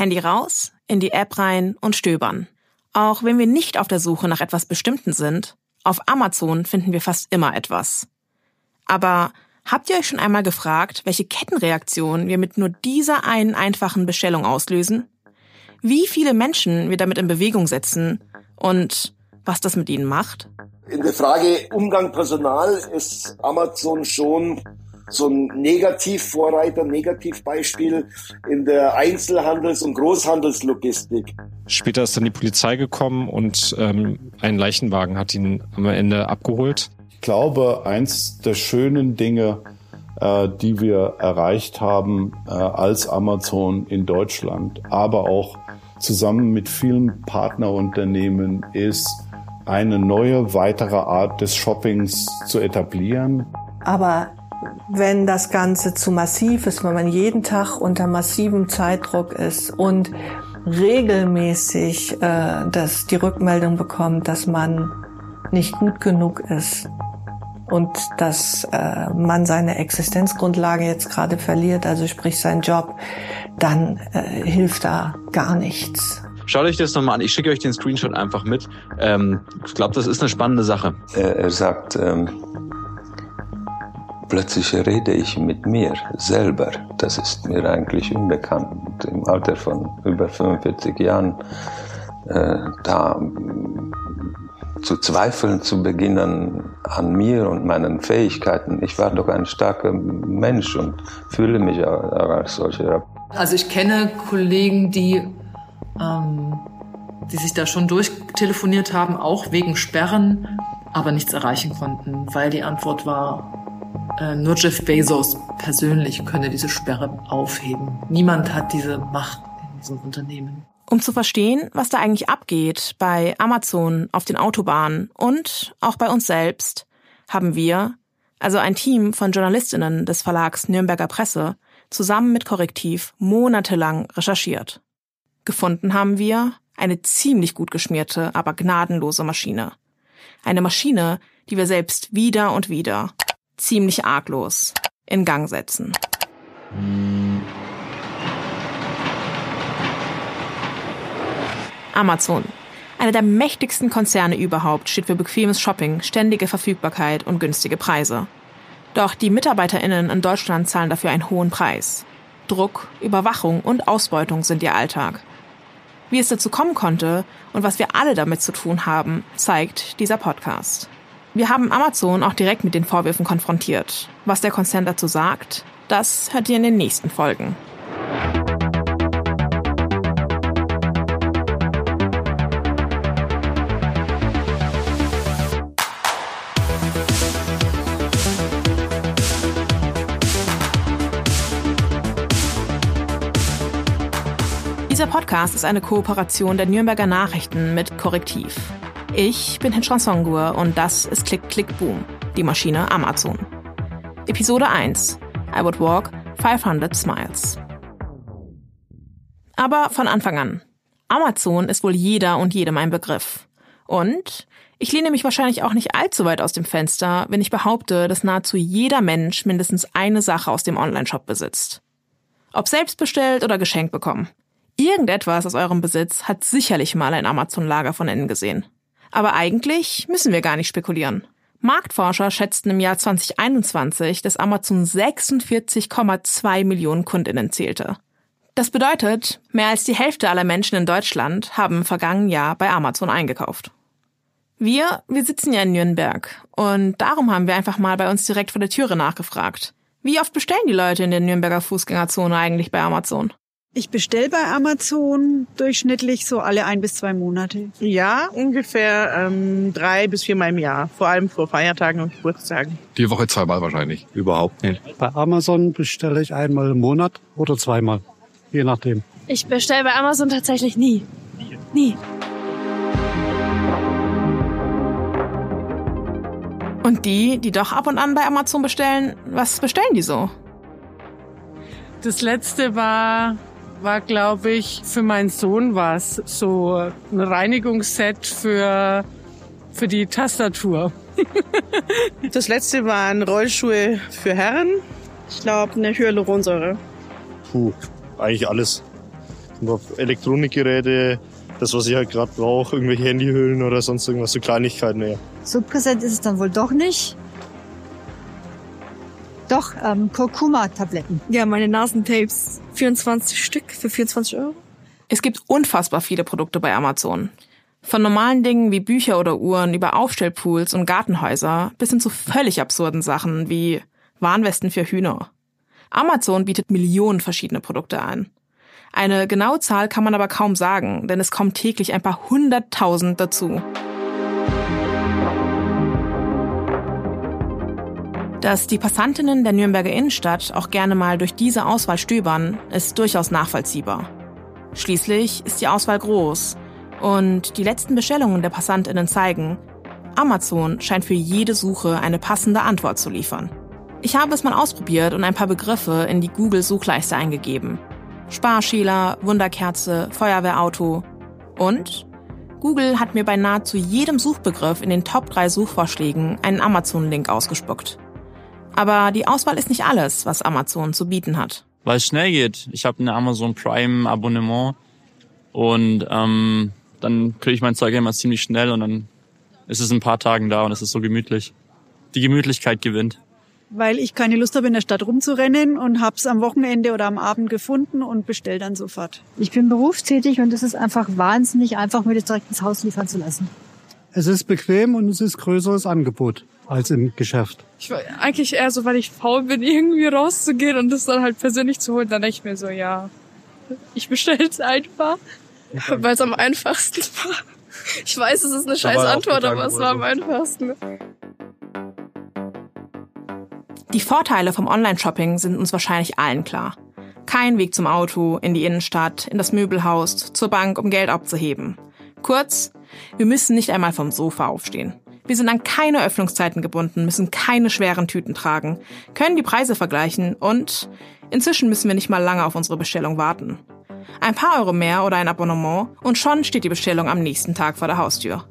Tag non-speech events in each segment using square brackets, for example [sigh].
Handy raus, in die App rein und stöbern. Auch wenn wir nicht auf der Suche nach etwas Bestimmten sind, auf Amazon finden wir fast immer etwas. Aber habt ihr euch schon einmal gefragt, welche Kettenreaktion wir mit nur dieser einen einfachen Bestellung auslösen? Wie viele Menschen wir damit in Bewegung setzen und was das mit ihnen macht? In der Frage Umgang Personal ist Amazon schon so ein Negativvorreiter, Negativbeispiel in der Einzelhandels- und Großhandelslogistik. Später ist dann die Polizei gekommen und ähm, ein Leichenwagen hat ihn am Ende abgeholt. Ich glaube, eins der schönen Dinge, äh, die wir erreicht haben äh, als Amazon in Deutschland, aber auch zusammen mit vielen Partnerunternehmen, ist eine neue, weitere Art des Shoppings zu etablieren. Aber wenn das Ganze zu massiv ist, wenn man jeden Tag unter massivem Zeitdruck ist und regelmäßig äh, das, die Rückmeldung bekommt, dass man nicht gut genug ist und dass äh, man seine Existenzgrundlage jetzt gerade verliert, also sprich seinen Job, dann äh, hilft da gar nichts. Schaut euch das nochmal an. Ich schicke euch den Screenshot einfach mit. Ähm, ich glaube, das ist eine spannende Sache. Er, er sagt, ähm, plötzlich rede ich mit mir selber. Das ist mir eigentlich unbekannt. Im Alter von über 45 Jahren äh, da zu zweifeln zu beginnen an mir und meinen Fähigkeiten. Ich war doch ein starker Mensch und fühle mich auch als solcher. Also ich kenne Kollegen, die, ähm, die sich da schon durchtelefoniert haben, auch wegen Sperren, aber nichts erreichen konnten, weil die Antwort war, nur Jeff Bezos persönlich könne diese Sperre aufheben. Niemand hat diese Macht in diesem Unternehmen. Um zu verstehen, was da eigentlich abgeht bei Amazon auf den Autobahnen und auch bei uns selbst, haben wir, also ein Team von Journalistinnen des Verlags Nürnberger Presse, zusammen mit Korrektiv monatelang recherchiert. Gefunden haben wir eine ziemlich gut geschmierte, aber gnadenlose Maschine. Eine Maschine, die wir selbst wieder und wieder ziemlich arglos in Gang setzen. Amazon. Einer der mächtigsten Konzerne überhaupt steht für bequemes Shopping, ständige Verfügbarkeit und günstige Preise. Doch die MitarbeiterInnen in Deutschland zahlen dafür einen hohen Preis. Druck, Überwachung und Ausbeutung sind ihr Alltag. Wie es dazu kommen konnte und was wir alle damit zu tun haben, zeigt dieser Podcast. Wir haben Amazon auch direkt mit den Vorwürfen konfrontiert. Was der Konzern dazu sagt, das hört ihr in den nächsten Folgen. Dieser Podcast ist eine Kooperation der Nürnberger Nachrichten mit Korrektiv. Ich bin Hinchran Songur und das ist Click Click Boom, die Maschine Amazon. Episode 1. I would walk 500 Smiles. Aber von Anfang an. Amazon ist wohl jeder und jedem ein Begriff. Und ich lehne mich wahrscheinlich auch nicht allzu weit aus dem Fenster, wenn ich behaupte, dass nahezu jeder Mensch mindestens eine Sache aus dem Onlineshop besitzt. Ob selbst bestellt oder geschenkt bekommen. Irgendetwas aus eurem Besitz hat sicherlich mal ein Amazon-Lager von innen gesehen. Aber eigentlich müssen wir gar nicht spekulieren. Marktforscher schätzten im Jahr 2021, dass Amazon 46,2 Millionen Kundinnen zählte. Das bedeutet, mehr als die Hälfte aller Menschen in Deutschland haben im vergangenen Jahr bei Amazon eingekauft. Wir, wir sitzen ja in Nürnberg und darum haben wir einfach mal bei uns direkt vor der Türe nachgefragt. Wie oft bestellen die Leute in der Nürnberger Fußgängerzone eigentlich bei Amazon? Ich bestelle bei Amazon durchschnittlich so alle ein bis zwei Monate. Ja, ungefähr ähm, drei bis viermal im Jahr. Vor allem vor Feiertagen und Geburtstagen. Die Woche zweimal wahrscheinlich. Überhaupt nicht. Bei Amazon bestelle ich einmal im Monat oder zweimal. Je nachdem. Ich bestelle bei Amazon tatsächlich nie. Nie. Und die, die doch ab und an bei Amazon bestellen, was bestellen die so? Das letzte war war, glaube ich, für meinen Sohn was so ein Reinigungsset für, für die Tastatur. [laughs] das letzte waren Rollschuhe für Herren. Ich glaube, eine Hyaluronsäure. Puh, eigentlich alles. Elektronikgeräte, das, was ich halt gerade brauche, irgendwelche Handyhüllen oder sonst irgendwas, so Kleinigkeiten mehr. So präsent ist es dann wohl doch nicht. Doch, ähm, Kurkuma-Tabletten. Ja, meine Nasentapes. 24 Stück für 24 Euro. Es gibt unfassbar viele Produkte bei Amazon. Von normalen Dingen wie Bücher oder Uhren über Aufstellpools und Gartenhäuser bis hin zu völlig absurden Sachen wie Warnwesten für Hühner. Amazon bietet Millionen verschiedene Produkte an. Eine genaue Zahl kann man aber kaum sagen, denn es kommen täglich ein paar hunderttausend dazu. Dass die Passantinnen der Nürnberger Innenstadt auch gerne mal durch diese Auswahl stöbern, ist durchaus nachvollziehbar. Schließlich ist die Auswahl groß und die letzten Bestellungen der Passantinnen zeigen, Amazon scheint für jede Suche eine passende Antwort zu liefern. Ich habe es mal ausprobiert und ein paar Begriffe in die Google-Suchleiste eingegeben. Sparschäler, Wunderkerze, Feuerwehrauto und Google hat mir bei nahezu jedem Suchbegriff in den Top 3 Suchvorschlägen einen Amazon-Link ausgespuckt. Aber die Auswahl ist nicht alles, was Amazon zu bieten hat. Weil es schnell geht. Ich habe ein Amazon Prime Abonnement und ähm, dann kriege ich mein Zeug immer ziemlich schnell und dann ist es in ein paar Tagen da und es ist so gemütlich. Die Gemütlichkeit gewinnt. Weil ich keine Lust habe, in der Stadt rumzurennen und hab's am Wochenende oder am Abend gefunden und bestell dann sofort. Ich bin berufstätig und es ist einfach wahnsinnig einfach, mir das direkt ins Haus liefern zu lassen. Es ist bequem und es ist größeres Angebot als im Geschäft. Ich war eigentlich eher so, weil ich faul bin, [laughs] irgendwie rauszugehen und das dann halt persönlich zu holen. Dann denke ich mir so, ja, ich bestelle es einfach, weil es am einfachsten [laughs] war. Ich weiß, es ist eine scheiß Antwort, aber es war am einfachsten. Die Vorteile vom Online-Shopping sind uns wahrscheinlich allen klar. Kein Weg zum Auto, in die Innenstadt, in das Möbelhaus, zur Bank, um Geld abzuheben. Kurz, wir müssen nicht einmal vom Sofa aufstehen. Wir sind an keine Öffnungszeiten gebunden, müssen keine schweren Tüten tragen, können die Preise vergleichen und inzwischen müssen wir nicht mal lange auf unsere Bestellung warten. Ein paar Euro mehr oder ein Abonnement und schon steht die Bestellung am nächsten Tag vor der Haustür.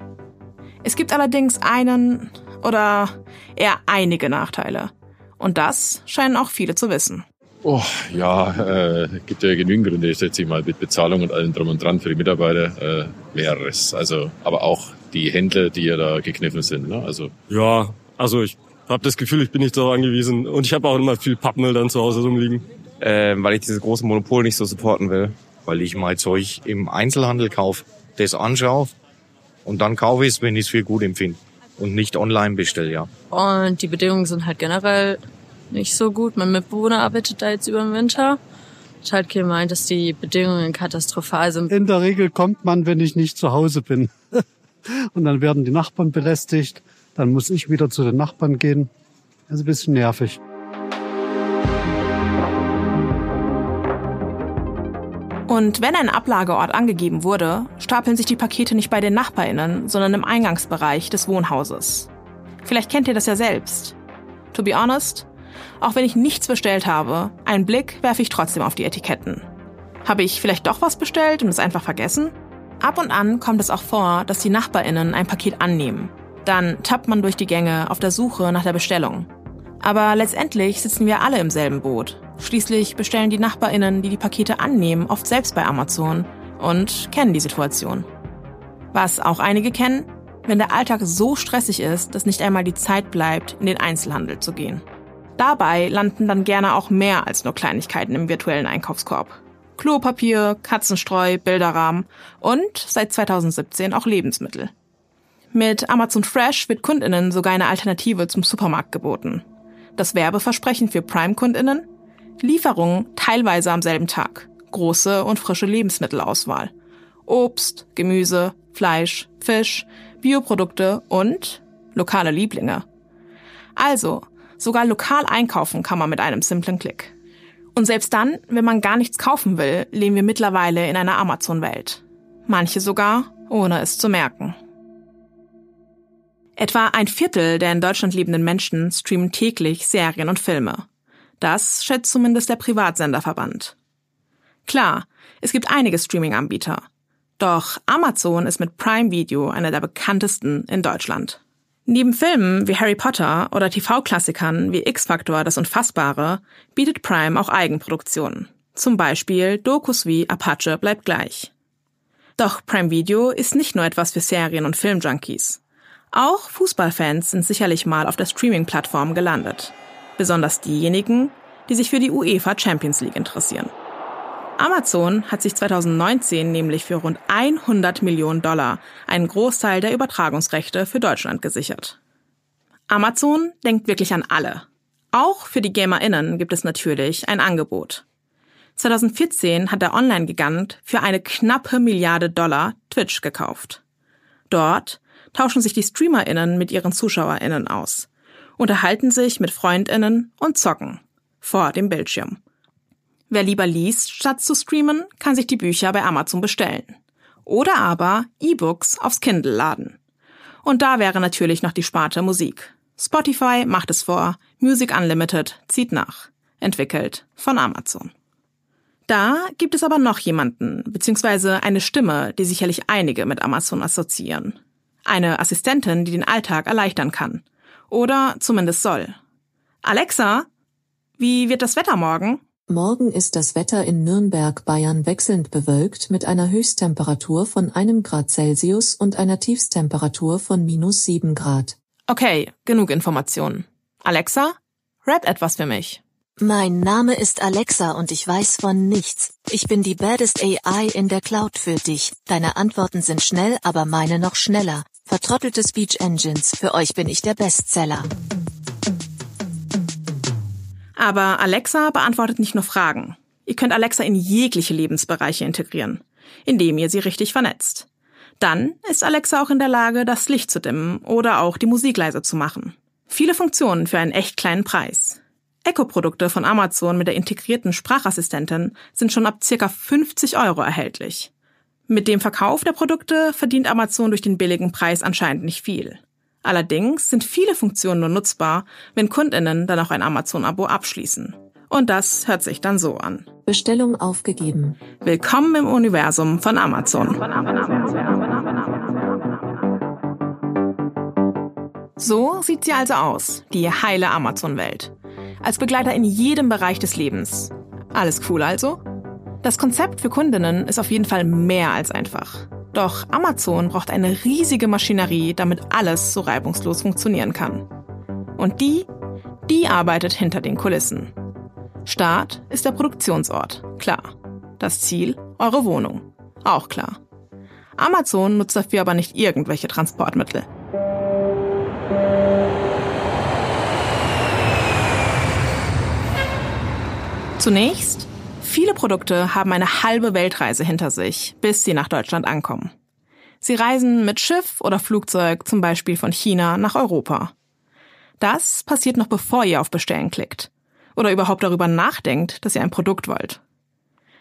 Es gibt allerdings einen oder eher einige Nachteile. Und das scheinen auch viele zu wissen. Oh, ja, äh, gibt ja genügend Gründe, schätze ich mal, mit Bezahlung und allem drum und dran für die Mitarbeiter, äh, mehreres. Also, aber auch die Händler, die ja da gekniffen sind. Ne? Also Ja, also ich habe das Gefühl, ich bin nicht darauf angewiesen und ich habe auch immer viel Pappmüll dann zu Hause rumliegen. Ähm, weil ich dieses große Monopol nicht so supporten will. weil ich mein Zeug im Einzelhandel kaufe, das anschaue und dann kaufe ich es, wenn ich es für gut empfinde und nicht online bestelle, ja. Und die Bedingungen sind halt generell nicht so gut. Mein Mitbewohner arbeitet da jetzt über den Winter. Hat halt gemeint, dass die Bedingungen katastrophal sind. In der Regel kommt man, wenn ich nicht zu Hause bin. [laughs] Und dann werden die Nachbarn belästigt. Dann muss ich wieder zu den Nachbarn gehen. Das ist ein bisschen nervig. Und wenn ein Ablageort angegeben wurde, stapeln sich die Pakete nicht bei den NachbarInnen, sondern im Eingangsbereich des Wohnhauses. Vielleicht kennt ihr das ja selbst. To be honest, auch wenn ich nichts bestellt habe, einen Blick werfe ich trotzdem auf die Etiketten. Habe ich vielleicht doch was bestellt und es einfach vergessen? Ab und an kommt es auch vor, dass die NachbarInnen ein Paket annehmen. Dann tappt man durch die Gänge auf der Suche nach der Bestellung. Aber letztendlich sitzen wir alle im selben Boot. Schließlich bestellen die NachbarInnen, die die Pakete annehmen, oft selbst bei Amazon und kennen die Situation. Was auch einige kennen, wenn der Alltag so stressig ist, dass nicht einmal die Zeit bleibt, in den Einzelhandel zu gehen. Dabei landen dann gerne auch mehr als nur Kleinigkeiten im virtuellen Einkaufskorb. Klopapier, Katzenstreu, Bilderrahmen und seit 2017 auch Lebensmittel. Mit Amazon Fresh wird Kundinnen sogar eine Alternative zum Supermarkt geboten. Das Werbeversprechen für Prime-Kundinnen? Lieferungen teilweise am selben Tag. Große und frische Lebensmittelauswahl. Obst, Gemüse, Fleisch, Fisch, Bioprodukte und lokale Lieblinge. Also, sogar lokal einkaufen kann man mit einem simplen Klick. Und selbst dann, wenn man gar nichts kaufen will, leben wir mittlerweile in einer Amazon-Welt. Manche sogar, ohne es zu merken. Etwa ein Viertel der in Deutschland lebenden Menschen streamen täglich Serien und Filme. Das schätzt zumindest der Privatsenderverband. Klar, es gibt einige Streaming-Anbieter. Doch Amazon ist mit Prime Video einer der bekanntesten in Deutschland. Neben Filmen wie Harry Potter oder TV-Klassikern wie X-Factor Das Unfassbare bietet Prime auch Eigenproduktionen. Zum Beispiel Dokus wie Apache bleibt gleich. Doch Prime Video ist nicht nur etwas für Serien- und Filmjunkies. Auch Fußballfans sind sicherlich mal auf der Streaming-Plattform gelandet. Besonders diejenigen, die sich für die UEFA Champions League interessieren. Amazon hat sich 2019 nämlich für rund 100 Millionen Dollar einen Großteil der Übertragungsrechte für Deutschland gesichert. Amazon denkt wirklich an alle. Auch für die GamerInnen gibt es natürlich ein Angebot. 2014 hat der Online-Gigant für eine knappe Milliarde Dollar Twitch gekauft. Dort tauschen sich die StreamerInnen mit ihren ZuschauerInnen aus, unterhalten sich mit FreundInnen und zocken. Vor dem Bildschirm. Wer lieber liest, statt zu streamen, kann sich die Bücher bei Amazon bestellen. Oder aber E-Books aufs Kindle laden. Und da wäre natürlich noch die Sparte Musik. Spotify macht es vor, Music Unlimited zieht nach. Entwickelt von Amazon. Da gibt es aber noch jemanden, beziehungsweise eine Stimme, die sicherlich einige mit Amazon assoziieren. Eine Assistentin, die den Alltag erleichtern kann. Oder zumindest soll. Alexa, wie wird das Wetter morgen? Morgen ist das Wetter in Nürnberg, Bayern wechselnd bewölkt mit einer Höchsttemperatur von einem Grad Celsius und einer Tiefstemperatur von minus sieben Grad. Okay, genug Informationen. Alexa, rap etwas für mich. Mein Name ist Alexa und ich weiß von nichts. Ich bin die baddest AI in der Cloud für dich. Deine Antworten sind schnell, aber meine noch schneller. Vertrottelte Speech Engines, für euch bin ich der Bestseller. Aber Alexa beantwortet nicht nur Fragen. Ihr könnt Alexa in jegliche Lebensbereiche integrieren, indem ihr sie richtig vernetzt. Dann ist Alexa auch in der Lage, das Licht zu dimmen oder auch die Musik leise zu machen. Viele Funktionen für einen echt kleinen Preis. Echo-Produkte von Amazon mit der integrierten Sprachassistentin sind schon ab circa 50 Euro erhältlich. Mit dem Verkauf der Produkte verdient Amazon durch den billigen Preis anscheinend nicht viel. Allerdings sind viele Funktionen nur nutzbar, wenn Kundinnen dann auch ein Amazon-Abo abschließen. Und das hört sich dann so an. Bestellung aufgegeben. Willkommen im Universum von Amazon. So sieht sie also aus, die heile Amazon-Welt. Als Begleiter in jedem Bereich des Lebens. Alles cool also? Das Konzept für Kundinnen ist auf jeden Fall mehr als einfach. Doch Amazon braucht eine riesige Maschinerie, damit alles so reibungslos funktionieren kann. Und die, die arbeitet hinter den Kulissen. Start ist der Produktionsort, klar. Das Ziel, eure Wohnung, auch klar. Amazon nutzt dafür aber nicht irgendwelche Transportmittel. Zunächst, viele Produkte haben eine halbe Weltreise hinter sich, bis sie nach Deutschland ankommen. Sie reisen mit Schiff oder Flugzeug zum Beispiel von China nach Europa. Das passiert noch bevor ihr auf Bestellen klickt oder überhaupt darüber nachdenkt, dass ihr ein Produkt wollt.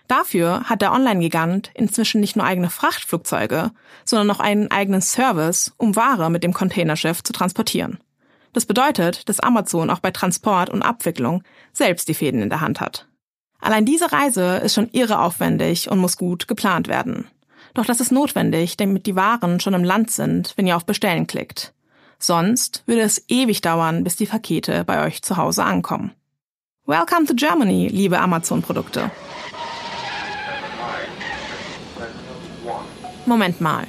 Dafür hat der Online-Gigant inzwischen nicht nur eigene Frachtflugzeuge, sondern auch einen eigenen Service, um Ware mit dem Containerschiff zu transportieren. Das bedeutet, dass Amazon auch bei Transport und Abwicklung selbst die Fäden in der Hand hat. Allein diese Reise ist schon irre aufwendig und muss gut geplant werden. Doch das ist notwendig, damit die Waren schon im Land sind, wenn ihr auf Bestellen klickt. Sonst würde es ewig dauern, bis die Pakete bei euch zu Hause ankommen. Welcome to Germany, liebe Amazon-Produkte. Moment mal.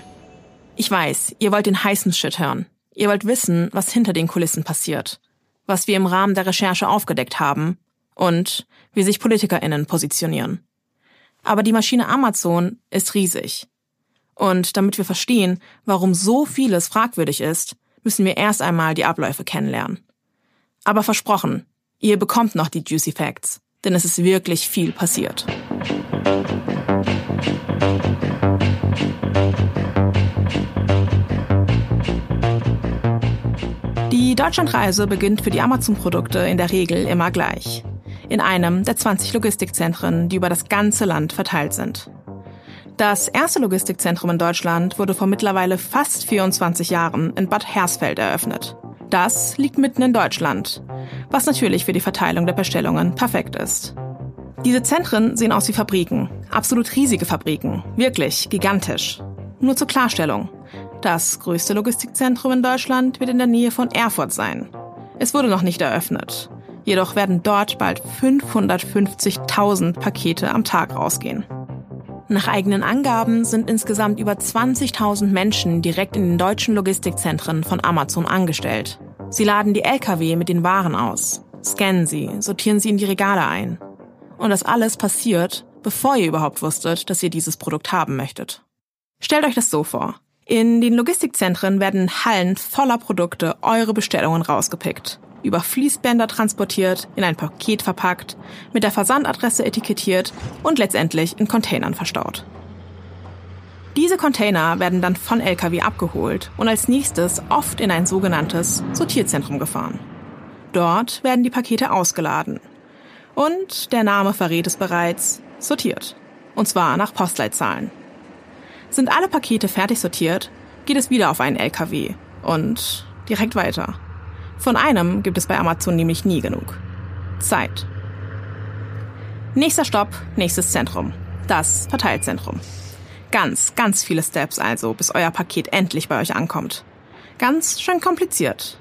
Ich weiß, ihr wollt den heißen Shit hören. Ihr wollt wissen, was hinter den Kulissen passiert, was wir im Rahmen der Recherche aufgedeckt haben und wie sich PolitikerInnen positionieren. Aber die Maschine Amazon ist riesig. Und damit wir verstehen, warum so vieles fragwürdig ist, müssen wir erst einmal die Abläufe kennenlernen. Aber versprochen, ihr bekommt noch die Juicy Facts, denn es ist wirklich viel passiert. Die Deutschlandreise beginnt für die Amazon-Produkte in der Regel immer gleich. In einem der 20 Logistikzentren, die über das ganze Land verteilt sind. Das erste Logistikzentrum in Deutschland wurde vor mittlerweile fast 24 Jahren in Bad Hersfeld eröffnet. Das liegt mitten in Deutschland, was natürlich für die Verteilung der Bestellungen perfekt ist. Diese Zentren sehen aus wie Fabriken, absolut riesige Fabriken, wirklich gigantisch. Nur zur Klarstellung. Das größte Logistikzentrum in Deutschland wird in der Nähe von Erfurt sein. Es wurde noch nicht eröffnet. Jedoch werden dort bald 550.000 Pakete am Tag rausgehen. Nach eigenen Angaben sind insgesamt über 20.000 Menschen direkt in den deutschen Logistikzentren von Amazon angestellt. Sie laden die Lkw mit den Waren aus, scannen sie, sortieren sie in die Regale ein. Und das alles passiert, bevor ihr überhaupt wusstet, dass ihr dieses Produkt haben möchtet. Stellt euch das so vor. In den Logistikzentren werden Hallen voller Produkte eure Bestellungen rausgepickt, über Fließbänder transportiert, in ein Paket verpackt, mit der Versandadresse etikettiert und letztendlich in Containern verstaut. Diese Container werden dann von Lkw abgeholt und als nächstes oft in ein sogenanntes Sortierzentrum gefahren. Dort werden die Pakete ausgeladen. Und der Name verrät es bereits, sortiert. Und zwar nach Postleitzahlen. Sind alle Pakete fertig sortiert, geht es wieder auf einen LKW und direkt weiter. Von einem gibt es bei Amazon nämlich nie genug. Zeit. Nächster Stopp, nächstes Zentrum. Das Verteilzentrum. Ganz, ganz viele Steps also, bis euer Paket endlich bei euch ankommt. Ganz schön kompliziert.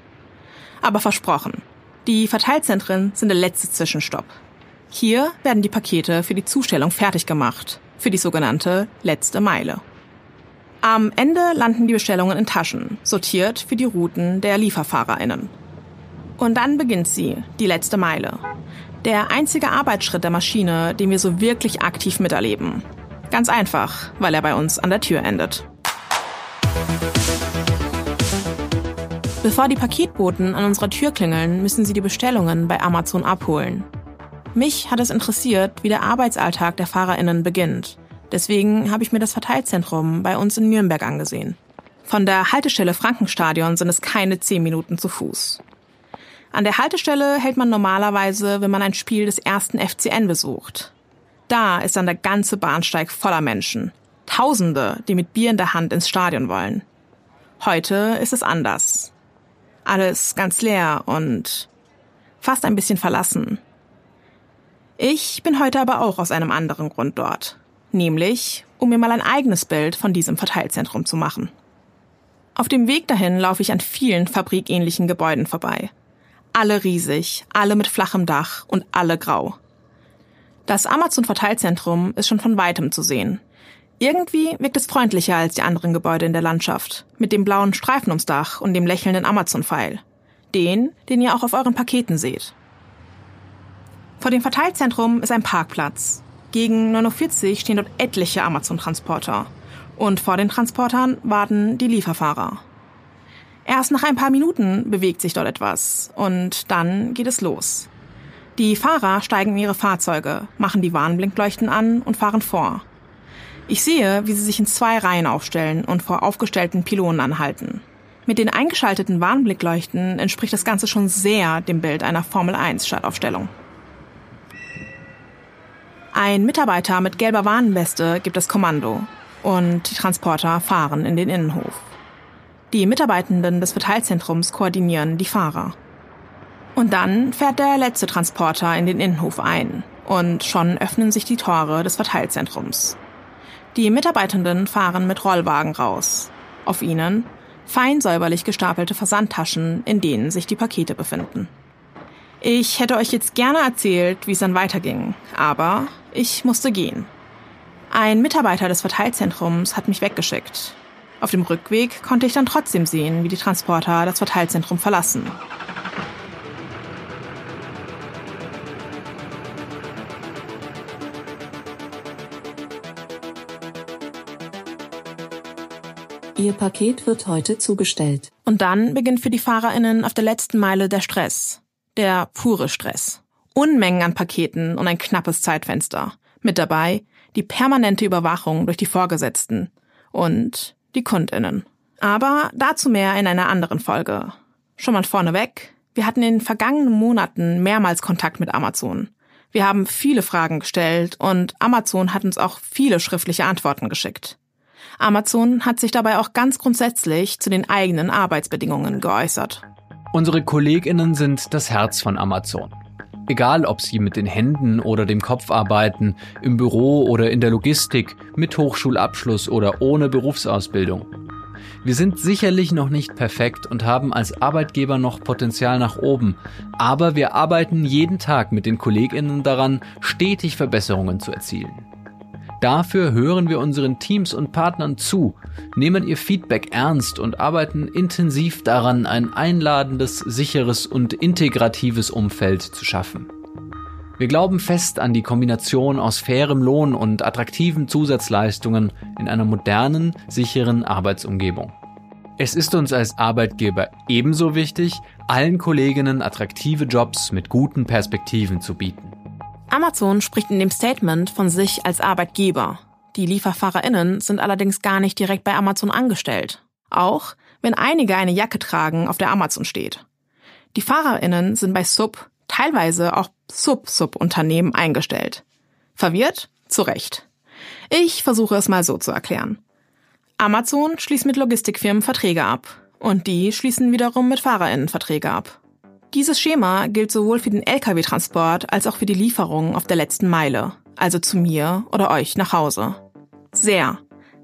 Aber versprochen, die Verteilzentren sind der letzte Zwischenstopp. Hier werden die Pakete für die Zustellung fertig gemacht, für die sogenannte letzte Meile. Am Ende landen die Bestellungen in Taschen, sortiert für die Routen der LieferfahrerInnen. Und dann beginnt sie, die letzte Meile. Der einzige Arbeitsschritt der Maschine, den wir so wirklich aktiv miterleben. Ganz einfach, weil er bei uns an der Tür endet. Bevor die Paketboten an unserer Tür klingeln, müssen sie die Bestellungen bei Amazon abholen. Mich hat es interessiert, wie der Arbeitsalltag der FahrerInnen beginnt. Deswegen habe ich mir das Verteilzentrum bei uns in Nürnberg angesehen. Von der Haltestelle Frankenstadion sind es keine zehn Minuten zu Fuß. An der Haltestelle hält man normalerweise, wenn man ein Spiel des ersten FCN besucht. Da ist dann der ganze Bahnsteig voller Menschen. Tausende, die mit Bier in der Hand ins Stadion wollen. Heute ist es anders. Alles ganz leer und fast ein bisschen verlassen. Ich bin heute aber auch aus einem anderen Grund dort nämlich um mir mal ein eigenes Bild von diesem Verteilzentrum zu machen. Auf dem Weg dahin laufe ich an vielen fabrikähnlichen Gebäuden vorbei. Alle riesig, alle mit flachem Dach und alle grau. Das Amazon-Verteilzentrum ist schon von weitem zu sehen. Irgendwie wirkt es freundlicher als die anderen Gebäude in der Landschaft, mit dem blauen Streifen ums Dach und dem lächelnden Amazon-Pfeil. Den, den ihr auch auf euren Paketen seht. Vor dem Verteilzentrum ist ein Parkplatz, gegen 9.40 Uhr stehen dort etliche Amazon-Transporter. Und vor den Transportern warten die Lieferfahrer. Erst nach ein paar Minuten bewegt sich dort etwas. Und dann geht es los. Die Fahrer steigen in ihre Fahrzeuge, machen die Warnblinkleuchten an und fahren vor. Ich sehe, wie sie sich in zwei Reihen aufstellen und vor aufgestellten Pylonen anhalten. Mit den eingeschalteten Warnblinkleuchten entspricht das Ganze schon sehr dem Bild einer Formel 1 Startaufstellung. Ein Mitarbeiter mit gelber Warnweste gibt das Kommando und die Transporter fahren in den Innenhof. Die Mitarbeitenden des Verteilzentrums koordinieren die Fahrer. Und dann fährt der letzte Transporter in den Innenhof ein und schon öffnen sich die Tore des Verteilzentrums. Die Mitarbeitenden fahren mit Rollwagen raus. Auf ihnen fein säuberlich gestapelte Versandtaschen, in denen sich die Pakete befinden. Ich hätte euch jetzt gerne erzählt, wie es dann weiterging, aber ich musste gehen. Ein Mitarbeiter des Verteilzentrums hat mich weggeschickt. Auf dem Rückweg konnte ich dann trotzdem sehen, wie die Transporter das Verteilzentrum verlassen. Ihr Paket wird heute zugestellt. Und dann beginnt für die Fahrerinnen auf der letzten Meile der Stress der pure Stress. Unmengen an Paketen und ein knappes Zeitfenster. Mit dabei die permanente Überwachung durch die Vorgesetzten und die Kundinnen. Aber dazu mehr in einer anderen Folge. Schon mal vorneweg, wir hatten in den vergangenen Monaten mehrmals Kontakt mit Amazon. Wir haben viele Fragen gestellt und Amazon hat uns auch viele schriftliche Antworten geschickt. Amazon hat sich dabei auch ganz grundsätzlich zu den eigenen Arbeitsbedingungen geäußert. Unsere Kolleginnen sind das Herz von Amazon. Egal, ob sie mit den Händen oder dem Kopf arbeiten, im Büro oder in der Logistik, mit Hochschulabschluss oder ohne Berufsausbildung. Wir sind sicherlich noch nicht perfekt und haben als Arbeitgeber noch Potenzial nach oben, aber wir arbeiten jeden Tag mit den Kolleginnen daran, stetig Verbesserungen zu erzielen. Dafür hören wir unseren Teams und Partnern zu, nehmen ihr Feedback ernst und arbeiten intensiv daran, ein einladendes, sicheres und integratives Umfeld zu schaffen. Wir glauben fest an die Kombination aus fairem Lohn und attraktiven Zusatzleistungen in einer modernen, sicheren Arbeitsumgebung. Es ist uns als Arbeitgeber ebenso wichtig, allen Kolleginnen attraktive Jobs mit guten Perspektiven zu bieten. Amazon spricht in dem Statement von sich als Arbeitgeber. Die LieferfahrerInnen sind allerdings gar nicht direkt bei Amazon angestellt. Auch wenn einige eine Jacke tragen, auf der Amazon steht. Die FahrerInnen sind bei Sub, teilweise auch Sub-Sub-Unternehmen eingestellt. Verwirrt? Zu Recht. Ich versuche es mal so zu erklären. Amazon schließt mit Logistikfirmen Verträge ab und die schließen wiederum mit FahrerInnen Verträge ab. Dieses Schema gilt sowohl für den Lkw-Transport als auch für die Lieferung auf der letzten Meile, also zu mir oder euch nach Hause. Sehr,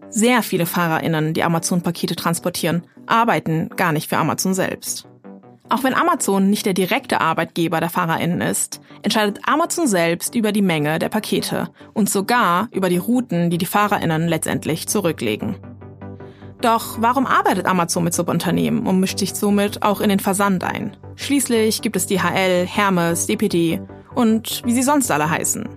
sehr viele FahrerInnen, die Amazon-Pakete transportieren, arbeiten gar nicht für Amazon selbst. Auch wenn Amazon nicht der direkte Arbeitgeber der FahrerInnen ist, entscheidet Amazon selbst über die Menge der Pakete und sogar über die Routen, die die FahrerInnen letztendlich zurücklegen. Doch warum arbeitet Amazon mit Subunternehmen und mischt sich somit auch in den Versand ein? Schließlich gibt es DHL, Hermes, DPD und wie sie sonst alle heißen.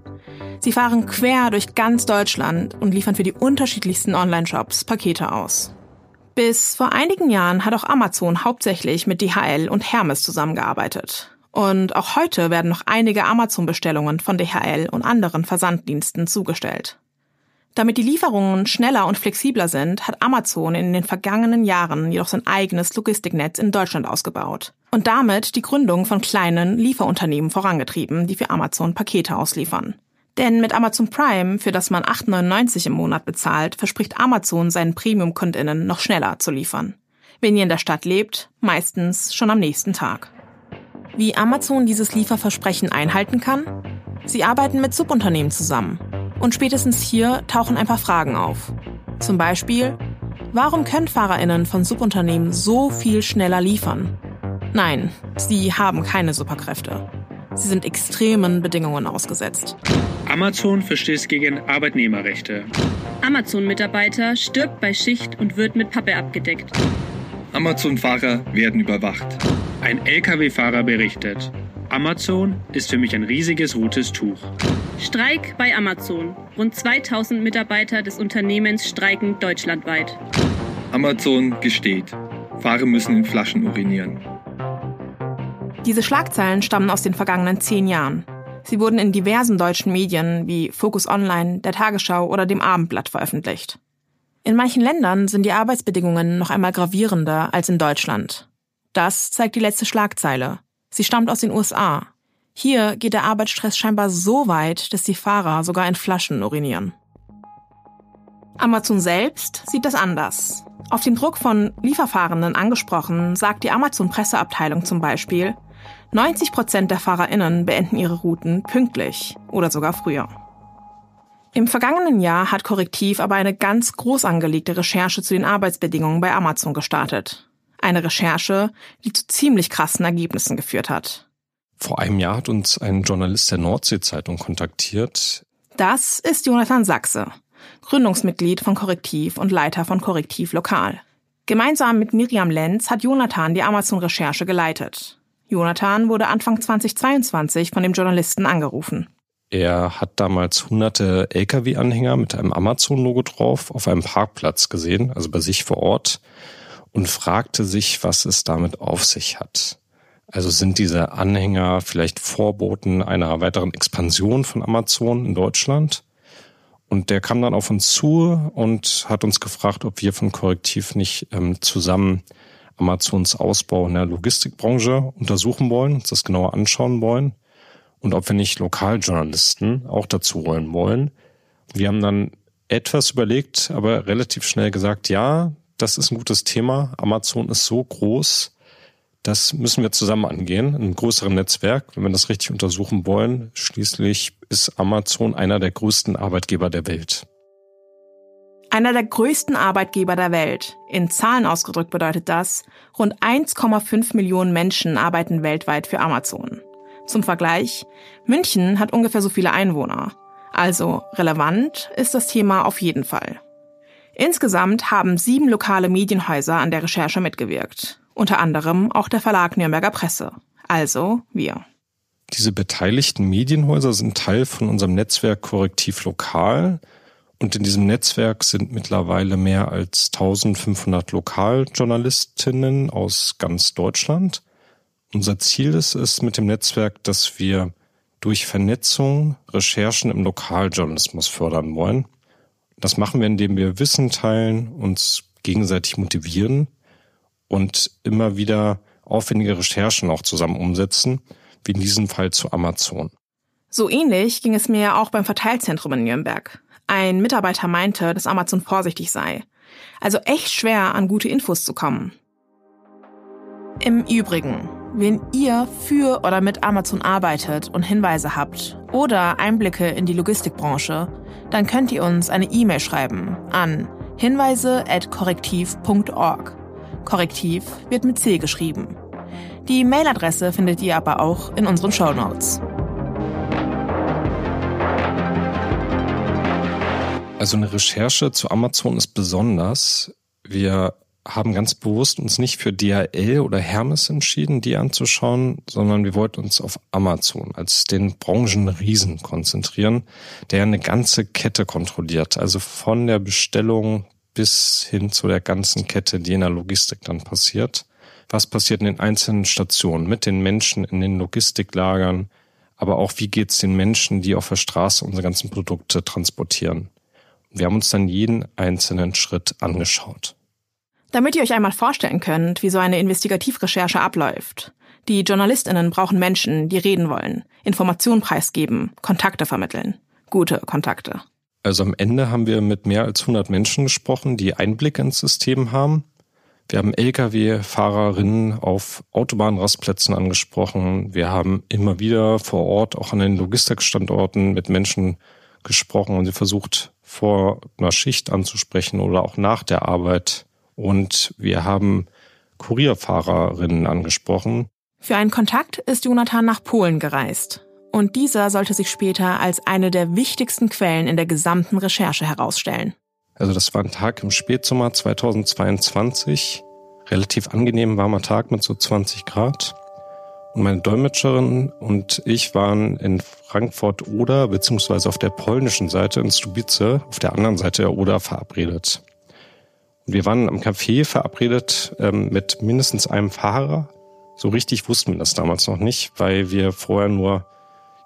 Sie fahren quer durch ganz Deutschland und liefern für die unterschiedlichsten Online-Shops Pakete aus. Bis vor einigen Jahren hat auch Amazon hauptsächlich mit DHL und Hermes zusammengearbeitet. Und auch heute werden noch einige Amazon-Bestellungen von DHL und anderen Versanddiensten zugestellt. Damit die Lieferungen schneller und flexibler sind, hat Amazon in den vergangenen Jahren jedoch sein eigenes Logistiknetz in Deutschland ausgebaut und damit die Gründung von kleinen Lieferunternehmen vorangetrieben, die für Amazon Pakete ausliefern. Denn mit Amazon Prime, für das man 8,99 im Monat bezahlt, verspricht Amazon seinen Premium-KundInnen noch schneller zu liefern. Wenn ihr in der Stadt lebt, meistens schon am nächsten Tag. Wie Amazon dieses Lieferversprechen einhalten kann? Sie arbeiten mit Subunternehmen zusammen. Und spätestens hier tauchen ein paar Fragen auf. Zum Beispiel, warum können FahrerInnen von Subunternehmen so viel schneller liefern? Nein, sie haben keine Superkräfte. Sie sind extremen Bedingungen ausgesetzt. Amazon verstößt gegen Arbeitnehmerrechte. Amazon-Mitarbeiter stirbt bei Schicht und wird mit Pappe abgedeckt. Amazon-Fahrer werden überwacht. Ein Lkw-Fahrer berichtet. Amazon ist für mich ein riesiges rotes Tuch. Streik bei Amazon. Rund 2000 Mitarbeiter des Unternehmens streiken deutschlandweit. Amazon gesteht. Fahrer müssen in Flaschen urinieren. Diese Schlagzeilen stammen aus den vergangenen zehn Jahren. Sie wurden in diversen deutschen Medien wie Focus Online, der Tagesschau oder dem Abendblatt veröffentlicht. In manchen Ländern sind die Arbeitsbedingungen noch einmal gravierender als in Deutschland. Das zeigt die letzte Schlagzeile. Sie stammt aus den USA. Hier geht der Arbeitsstress scheinbar so weit, dass die Fahrer sogar in Flaschen urinieren. Amazon selbst sieht das anders. Auf den Druck von Lieferfahrenden angesprochen, sagt die Amazon-Presseabteilung zum Beispiel, 90 Prozent der FahrerInnen beenden ihre Routen pünktlich oder sogar früher. Im vergangenen Jahr hat Korrektiv aber eine ganz groß angelegte Recherche zu den Arbeitsbedingungen bei Amazon gestartet. Eine Recherche, die zu ziemlich krassen Ergebnissen geführt hat. Vor einem Jahr hat uns ein Journalist der Nordsee-Zeitung kontaktiert. Das ist Jonathan Sachse, Gründungsmitglied von Korrektiv und Leiter von Korrektiv Lokal. Gemeinsam mit Miriam Lenz hat Jonathan die Amazon-Recherche geleitet. Jonathan wurde Anfang 2022 von dem Journalisten angerufen. Er hat damals hunderte Lkw-Anhänger mit einem Amazon-Logo drauf auf einem Parkplatz gesehen, also bei sich vor Ort, und fragte sich, was es damit auf sich hat. Also sind diese Anhänger vielleicht Vorboten einer weiteren Expansion von Amazon in Deutschland? Und der kam dann auf uns zu und hat uns gefragt, ob wir von Korrektiv nicht ähm, zusammen Amazons Ausbau in der Logistikbranche untersuchen wollen, uns das genauer anschauen wollen und ob wir nicht Lokaljournalisten auch dazu holen wollen. Wir haben dann etwas überlegt, aber relativ schnell gesagt, ja, das ist ein gutes Thema. Amazon ist so groß, das müssen wir zusammen angehen, in einem größeren Netzwerk, wenn wir das richtig untersuchen wollen. Schließlich ist Amazon einer der größten Arbeitgeber der Welt. Einer der größten Arbeitgeber der Welt. In Zahlen ausgedrückt bedeutet das, rund 1,5 Millionen Menschen arbeiten weltweit für Amazon. Zum Vergleich, München hat ungefähr so viele Einwohner. Also relevant ist das Thema auf jeden Fall. Insgesamt haben sieben lokale Medienhäuser an der Recherche mitgewirkt. Unter anderem auch der Verlag Nürnberger Presse. Also wir. Diese beteiligten Medienhäuser sind Teil von unserem Netzwerk Korrektiv Lokal. Und in diesem Netzwerk sind mittlerweile mehr als 1500 Lokaljournalistinnen aus ganz Deutschland. Unser Ziel ist es mit dem Netzwerk, dass wir durch Vernetzung Recherchen im Lokaljournalismus fördern wollen. Das machen wir, indem wir Wissen teilen, uns gegenseitig motivieren und immer wieder aufwendige Recherchen auch zusammen umsetzen, wie in diesem Fall zu Amazon. So ähnlich ging es mir auch beim Verteilzentrum in Nürnberg. Ein Mitarbeiter meinte, dass Amazon vorsichtig sei. Also echt schwer, an gute Infos zu kommen. Im Übrigen, wenn ihr für oder mit Amazon arbeitet und Hinweise habt oder Einblicke in die Logistikbranche, dann könnt ihr uns eine E-Mail schreiben an hinweise.korrektiv.org. Korrektiv wird mit C geschrieben. Die Mailadresse findet ihr aber auch in unseren Show Notes. Also eine Recherche zu Amazon ist besonders. Wir haben ganz bewusst uns nicht für DHL oder Hermes entschieden, die anzuschauen, sondern wir wollten uns auf Amazon als den Branchenriesen konzentrieren, der eine ganze Kette kontrolliert. Also von der Bestellung bis hin zu der ganzen Kette, die in der Logistik dann passiert. Was passiert in den einzelnen Stationen mit den Menschen in den Logistiklagern, aber auch wie geht es den Menschen, die auf der Straße unsere ganzen Produkte transportieren. Wir haben uns dann jeden einzelnen Schritt angeschaut. Damit ihr euch einmal vorstellen könnt, wie so eine Investigativrecherche abläuft. Die JournalistInnen brauchen Menschen, die reden wollen, Informationen preisgeben, Kontakte vermitteln. Gute Kontakte. Also am Ende haben wir mit mehr als 100 Menschen gesprochen, die Einblick ins System haben. Wir haben Lkw-Fahrerinnen auf Autobahnrastplätzen angesprochen. Wir haben immer wieder vor Ort, auch an den Logistikstandorten, mit Menschen gesprochen und sie versucht, vor einer Schicht anzusprechen oder auch nach der Arbeit und wir haben Kurierfahrerinnen angesprochen. Für einen Kontakt ist Jonathan nach Polen gereist. Und dieser sollte sich später als eine der wichtigsten Quellen in der gesamten Recherche herausstellen. Also das war ein Tag im Spätsommer 2022. Relativ angenehm warmer Tag mit so 20 Grad. Und meine Dolmetscherin und ich waren in Frankfurt Oder, beziehungsweise auf der polnischen Seite in Stubice, auf der anderen Seite der Oder verabredet. Wir waren am Café verabredet ähm, mit mindestens einem Fahrer. So richtig wussten wir das damals noch nicht, weil wir vorher nur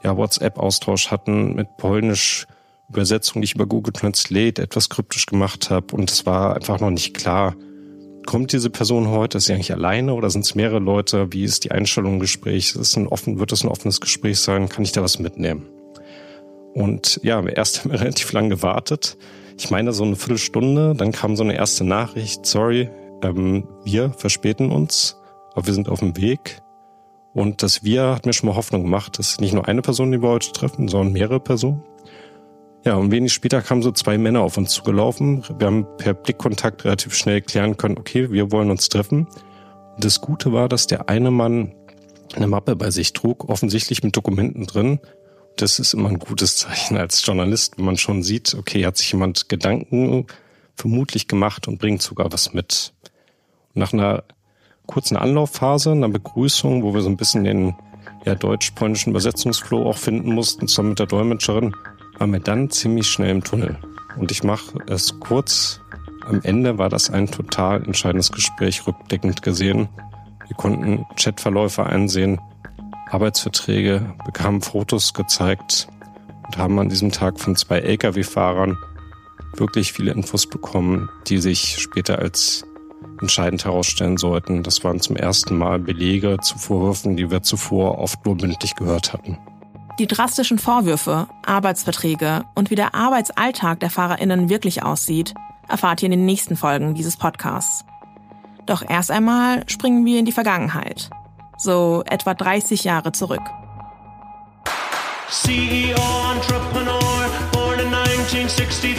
ja, WhatsApp-Austausch hatten mit polnisch Übersetzung, die ich über Google Translate etwas kryptisch gemacht habe. Und es war einfach noch nicht klar, kommt diese Person heute? Ist sie eigentlich alleine oder sind es mehrere Leute? Wie ist die Einstellung im Gespräch? Ist ein offen, wird es ein offenes Gespräch sein? Kann ich da was mitnehmen? Und ja, erst haben [laughs] wir relativ lang gewartet ich meine so eine Viertelstunde, dann kam so eine erste Nachricht, sorry, ähm, wir verspäten uns, aber wir sind auf dem Weg. Und das Wir hat mir schon mal Hoffnung gemacht, dass nicht nur eine Person, die wir heute treffen, sondern mehrere Personen. Ja, und wenig später kamen so zwei Männer auf uns zugelaufen. Wir haben per Blickkontakt relativ schnell klären können, okay, wir wollen uns treffen. Und das Gute war, dass der eine Mann eine Mappe bei sich trug, offensichtlich mit Dokumenten drin, das ist immer ein gutes Zeichen als Journalist, wenn man schon sieht, okay, hat sich jemand Gedanken vermutlich gemacht und bringt sogar was mit. nach einer kurzen Anlaufphase, einer Begrüßung, wo wir so ein bisschen den ja, deutsch-polnischen Übersetzungsflow auch finden mussten, zusammen mit der Dolmetscherin, waren wir dann ziemlich schnell im Tunnel. Und ich mache es kurz. Am Ende war das ein total entscheidendes Gespräch, rückblickend gesehen. Wir konnten Chatverläufe einsehen, Arbeitsverträge, bekamen Fotos gezeigt und haben an diesem Tag von zwei Lkw-Fahrern wirklich viele Infos bekommen, die sich später als entscheidend herausstellen sollten. Das waren zum ersten Mal Belege zu Vorwürfen, die wir zuvor oft nur mündlich gehört hatten. Die drastischen Vorwürfe, Arbeitsverträge und wie der Arbeitsalltag der FahrerInnen wirklich aussieht, erfahrt ihr in den nächsten Folgen dieses Podcasts. Doch erst einmal springen wir in die Vergangenheit – so etwa 30 Jahre zurück. CEO, Entrepreneur, born in 1964,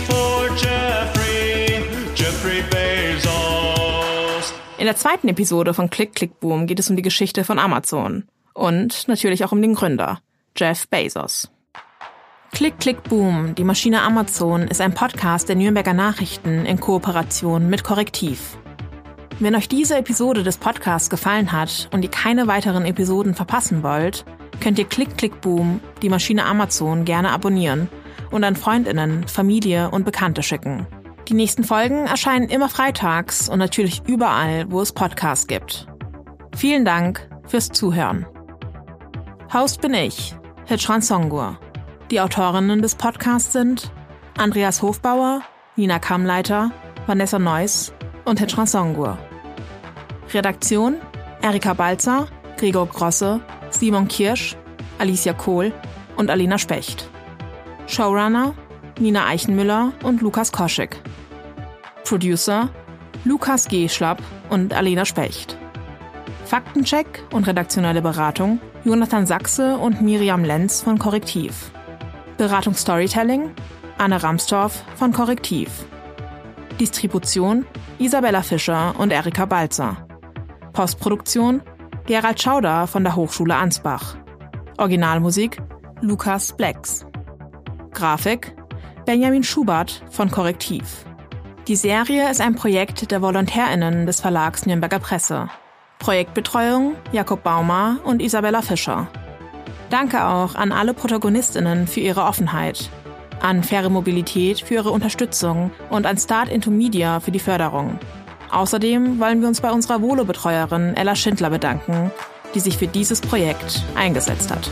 Jeffrey, Jeffrey Bezos. In der zweiten Episode von Click Click Boom geht es um die Geschichte von Amazon und natürlich auch um den Gründer, Jeff Bezos. Click Click Boom, die Maschine Amazon, ist ein Podcast der Nürnberger Nachrichten in Kooperation mit Korrektiv. Wenn euch diese Episode des Podcasts gefallen hat und ihr keine weiteren Episoden verpassen wollt, könnt ihr Click Click Boom, die Maschine Amazon, gerne abonnieren und an Freundinnen, Familie und Bekannte schicken. Die nächsten Folgen erscheinen immer freitags und natürlich überall, wo es Podcasts gibt. Vielen Dank fürs Zuhören. Host bin ich, Hitchran Songur. Die Autorinnen des Podcasts sind Andreas Hofbauer, Nina Kammleiter, Vanessa Neuss und Hitchran Songur. Redaktion Erika Balzer, Gregor Grosse, Simon Kirsch, Alicia Kohl und Alina Specht. Showrunner Nina Eichenmüller und Lukas Koschek. Producer Lukas G. Schlapp und Alena Specht. Faktencheck und redaktionelle Beratung Jonathan Sachse und Miriam Lenz von Korrektiv. Beratung Storytelling Anne Ramstorff von Korrektiv. Distribution Isabella Fischer und Erika Balzer. Postproduktion Gerald Schauder von der Hochschule Ansbach. Originalmusik Lukas Blacks. Grafik Benjamin Schubert von Korrektiv. Die Serie ist ein Projekt der VolontärInnen des Verlags Nürnberger Presse. Projektbetreuung Jakob Baumer und Isabella Fischer. Danke auch an alle ProtagonistInnen für ihre Offenheit, an Faire Mobilität für ihre Unterstützung und an Start into Media für die Förderung. Außerdem wollen wir uns bei unserer Volo-Betreuerin Ella Schindler bedanken, die sich für dieses Projekt eingesetzt hat.